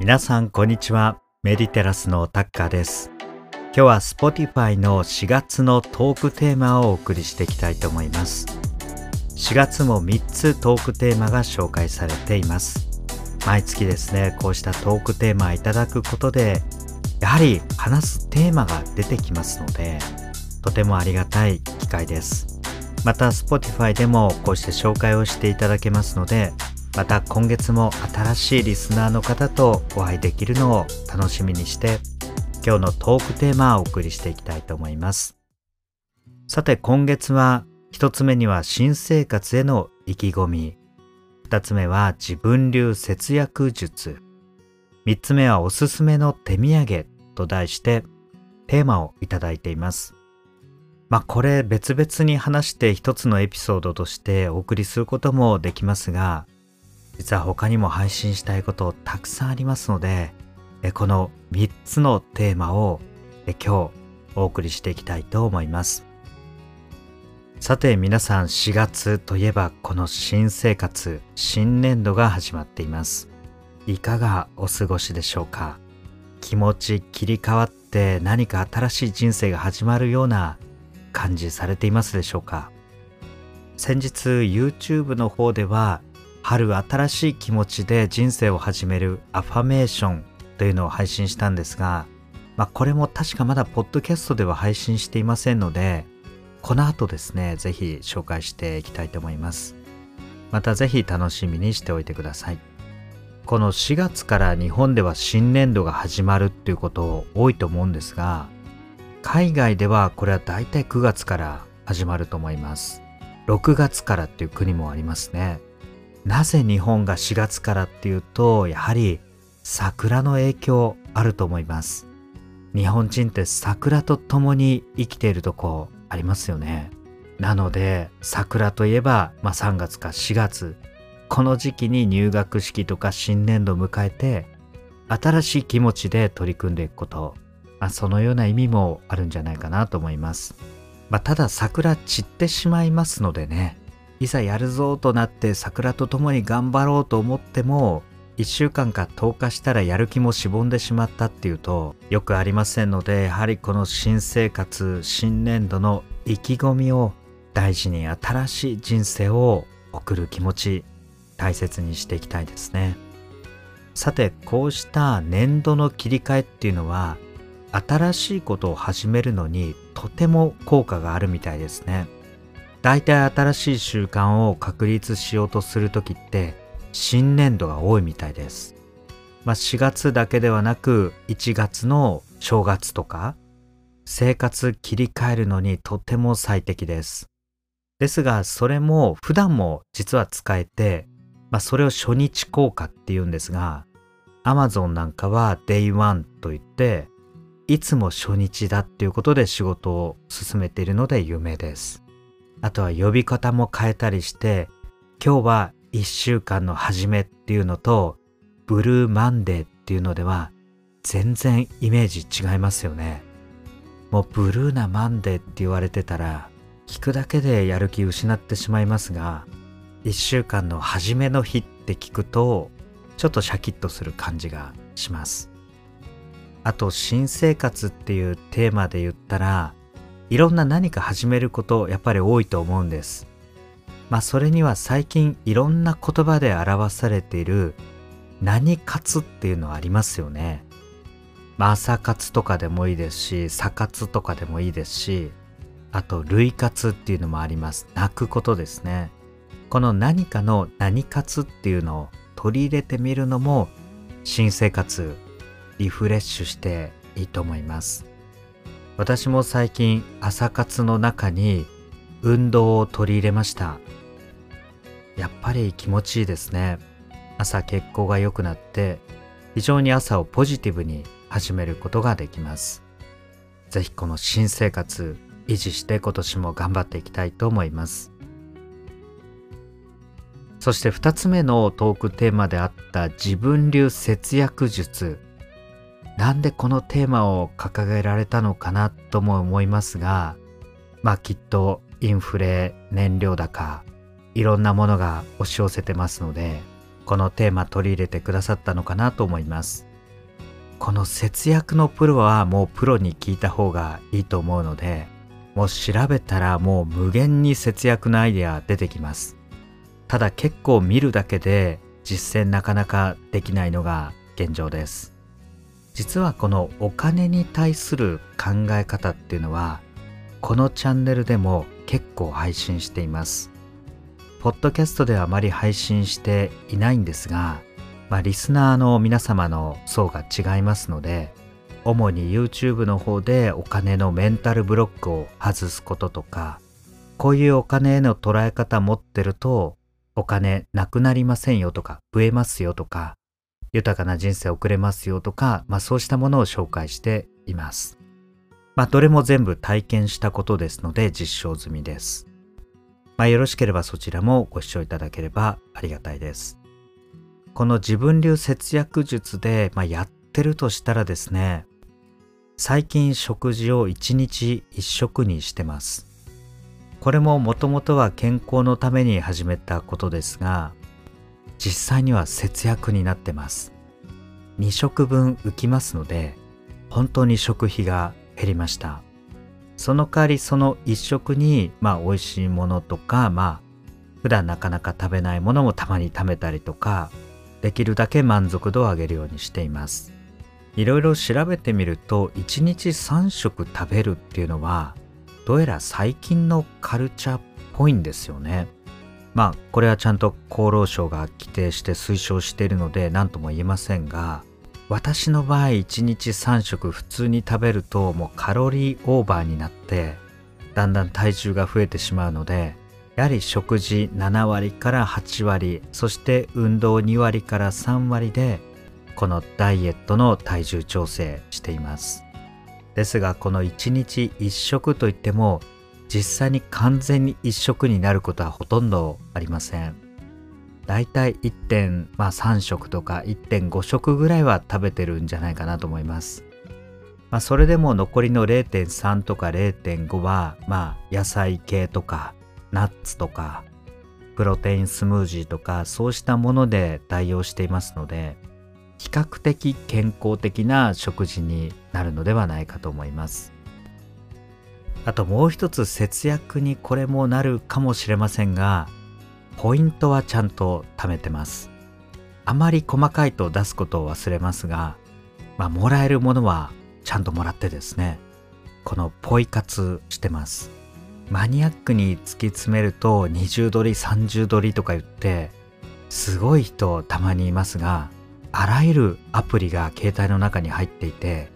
皆さんこんにちは。メディテラスのタッカーです。今日は Spotify の4月のトークテーマをお送りしていきたいと思います。4月も3つトークテーマが紹介されています。毎月ですねこうしたトークテーマいただくことでやはり話すテーマが出てきますのでとてもありがたい機会です。また Spotify でもこうして紹介をしていただけますのでまた今月も新しいリスナーの方とお会いできるのを楽しみにして今日のトークテーマをお送りしていきたいと思います。さて今月は一つ目には新生活への意気込み。二つ目は自分流節約術。三つ目はおすすめの手土産と題してテーマをいただいています。まあこれ別々に話して一つのエピソードとしてお送りすることもできますが実は他にも配信したいことたくさんありますのでこの3つのテーマを今日お送りしていきたいと思います。さて皆さん4月といえばこの新生活新年度が始まっています。いかがお過ごしでしょうか？気持ち切り替わって何か新しい人生が始まるような感じされていますでしょうか？先日 YouTube の方では春新しい気持ちで人生を始めるアファメーションというのを配信したんですが、まあ、これも確かまだポッドキャストでは配信していませんのでこの後ですねぜひ紹介していきたいと思います。またぜひ楽しみにしておいてください。この4月から日本では新年度が始まるっていうこと多いと思うんですが海外ではこれは大体9月から始まると思います。6月からっていう国もありますね。なぜ日本が4月からっていうとやはり桜の影響あると思います。日本人って桜と共に生きているとこありますよね。なので桜といえば、まあ、3月か4月この時期に入学式とか新年度を迎えて新しい気持ちで取り組んでいくこと、まあ、そのような意味もあるんじゃないかなと思います、まあ、ただ桜散ってしまいますのでねいざやるぞとなって桜と共に頑張ろうと思っても1週間か10日したらやる気もしぼんでしまったっていうとよくありませんのでやはりこの新生活新年度の意気込みを大事に新しい人生を送る気持ち大切にしていきたいですね。さてこうした年度の切り替えっていうのは新しいことを始めるのにとても効果があるみたいですね。大体新しい習慣を確立しようとする時って新年度が多いみたいです。まあ、4月だけではなく1月の正月とか生活切り替えるのにとても最適です。ですがそれも普段も実は使えて、まあ、それを初日効果っていうんですが Amazon なんかは Day1 といっていつも初日だっていうことで仕事を進めているので有名です。あとは呼び方も変えたりして、今日は1週間の始めっていうのと、ブルーマンデーっていうのでは、全然イメージ違いますよね。もうブルーなマンデーって言われてたら、聞くだけでやる気失ってしまいますが、1週間の初めの日って聞くと、ちょっとシャキッとする感じがします。あと、新生活っていうテーマで言ったら、いろんな何か始めることやっぱり多いと思うんです。まあそれには最近いろんな言葉で表されている何活っていうのはありますよね。まあ朝活とかでもいいですし、差活とかでもいいですし、あと類活っていうのもあります。泣くことですね。この何かの何活っていうのを取り入れてみるのも新生活リフレッシュしていいと思います。私も最近朝活の中に運動を取り入れました。やっぱり気持ちいいですね。朝血行が良くなって非常に朝をポジティブに始めることができます。ぜひこの新生活維持して今年も頑張っていきたいと思います。そして2つ目のトークテーマであった自分流節約術。なんでこのテーマを掲げられたのかなとも思いますが、まあきっとインフレ、燃料高、いろんなものが押し寄せてますので、このテーマ取り入れてくださったのかなと思います。この節約のプロはもうプロに聞いた方がいいと思うのでもう調べたらもう無限に節約のアイデア出てきます。ただ結構見るだけで実践なかなかできないのが現状です。実はこのお金に対する考え方っていうのはこのチャンネルでも結構配信しています。ポッドキャストではあまり配信していないんですが、まあ、リスナーの皆様の層が違いますので主に YouTube の方でお金のメンタルブロックを外すこととかこういうお金への捉え方持ってるとお金なくなりませんよとか増えますよとか豊かな人生を送れますよとか、まあ、そうしたものを紹介しています。まあ、どれも全部体験したことですので実証済みです。まあ、よろしければそちらもご視聴いただければありがたいです。この自分流節約術で、まあ、やってるとしたらですね、最近食事を1日1食にしてます。これももともとは健康のために始めたことですが、実際には節約になってます。2食分浮きますので、本当に食費が減りました。その代わりその1食に、まあ美味しいものとか、まあ普段なかなか食べないものもたまに食べたりとか、できるだけ満足度を上げるようにしています。いろいろ調べてみると、1日3食食べるっていうのは、どうやら最近のカルチャーっぽいんですよね。まあこれはちゃんと厚労省が規定して推奨しているので何とも言えませんが私の場合1日3食普通に食べるともうカロリーオーバーになってだんだん体重が増えてしまうのでやはり食事7割から8割そして運動2割から3割でこのダイエットの体重調整しています。ですがこの1日1食といっても実際に完全に一食になることはほとんどありません。だいたい1.3食とか1.5食ぐらいは食べてるんじゃないかなと思います。まあ、それでも残りの0.3とか0.5は、まあ、野菜系とかナッツとかプロテインスムージーとかそうしたもので代用していますので比較的健康的な食事になるのではないかと思います。あともう一つ節約にこれもなるかもしれませんが、ポイントはちゃんと貯めてます。あまり細かいと出すことを忘れますが、まあ、もらえるものはちゃんともらってですね、このポイ活してます。マニアックに突き詰めると20ドリ30ドリとか言って、すごい人たまにいますが、あらゆるアプリが携帯の中に入っていて、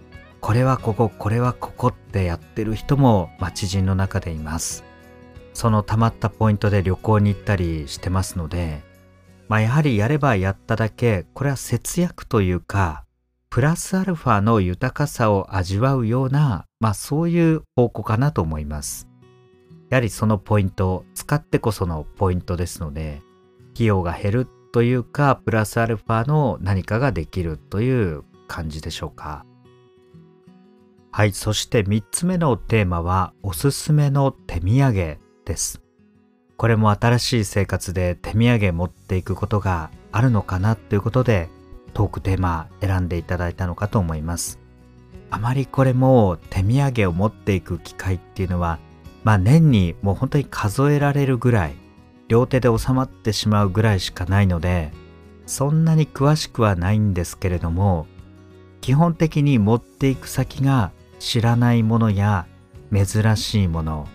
これはここ、これはここってやってる人も、まあ、知人の中でいます。その溜まったポイントで旅行に行ったりしてますので、まあ、やはりやればやっただけ、これは節約というか、プラスアルファの豊かさを味わうような、まあそういう方向かなと思います。やはりそのポイント、使ってこそのポイントですので、費用が減るというか、プラスアルファの何かができるという感じでしょうか。はい、そして3つ目のテーマはおすすめの手土産です。これも新しい生活で手土産持っていくことがあるのかなということでトークテーマ選んでいただいたのかと思います。あまりこれも手土産を持っていく機会っていうのはまあ年にもう本当に数えられるぐらい両手で収まってしまうぐらいしかないのでそんなに詳しくはないんですけれども基本的に持っていく先が知らないものや珍しいもの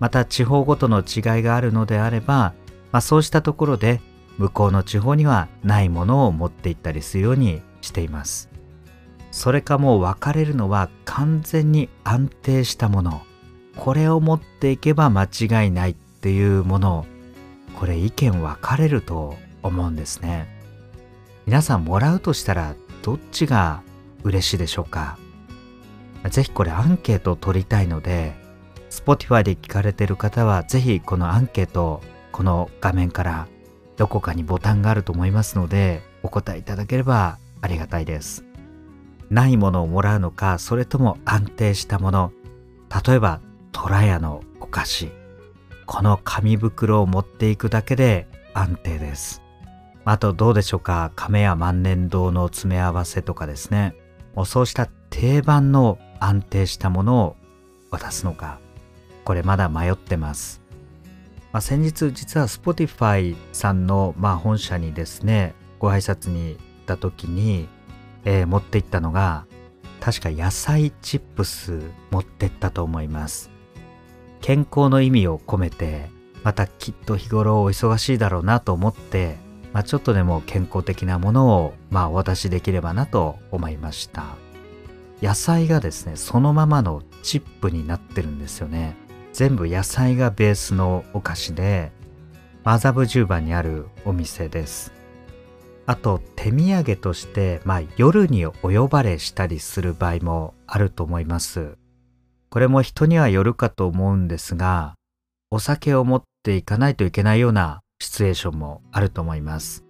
また地方ごとの違いがあるのであれば、まあ、そうしたところで向こうの地方にはないものを持っていったりするようにしています。それかもう分かれるのは完全に安定したもの。これを持っていけば間違いないっていうもの。これ意見分かれると思うんですね。皆さんもらうとしたらどっちが嬉しいでしょうか？ぜひこれアンケートを取りたいので、Spotify で聞かれている方はぜひこのアンケートこの画面からどこかにボタンがあると思いますのでお答えいただければありがたいです。ないものをもらうのか、それとも安定したもの、例えばトラヤのお菓子、この紙袋を持っていくだけで安定です。あとどうでしょうか亀や万年堂の詰め合わせとかですねそうした定番の安定したものを渡すのか。これまだ迷ってます、まあ、先日実は Spotify さんのまあ本社にですねご挨拶に行った時に、えー、持って行ったのが確か野菜チップス持ってったと思います。健康の意味を込めてまたきっと日頃お忙しいだろうなと思ってまあ、ちょっとでも健康的なものを、まあ、お渡しできればなと思いました。野菜がですねそのままのチップになってるんですよね全部野菜がベースのお菓子で麻布十番にあるお店ですあと手土産として、まあ、夜にお呼ばれしたりする場合もあると思いますこれも人にはよるかと思うんですがお酒を持っていかないといけないようなシチュエーションもあると思います。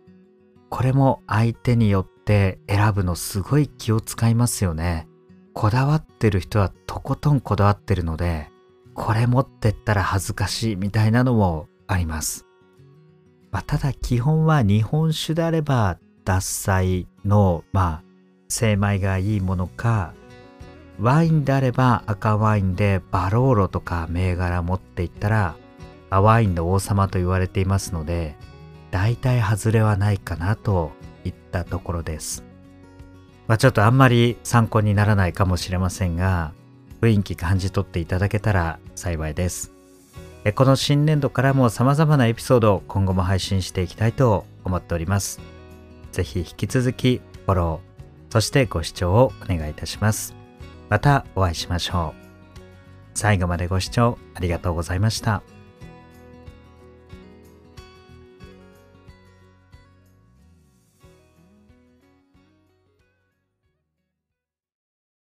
これも相手によって選ぶのすごい気を使いますよね。こだわってる人はとことんこだわってるので、これ持ってったら恥ずかしいみたいなのもあります。まあ、ただ基本は日本酒であれば獺祭のまあ精米がいいものかワインであれば赤ワインでバローロとか銘柄持っていったらワインの王様と言われていますので、大体外れはないかなといったところです。まあ、ちょっとあんまり参考にならないかもしれませんが、雰囲気感じ取っていただけたら幸いです。この新年度からも様々なエピソードを今後も配信していきたいと思っております。ぜひ引き続きフォロー、そしてご視聴をお願いいたします。またお会いしましょう。最後までご視聴ありがとうございました。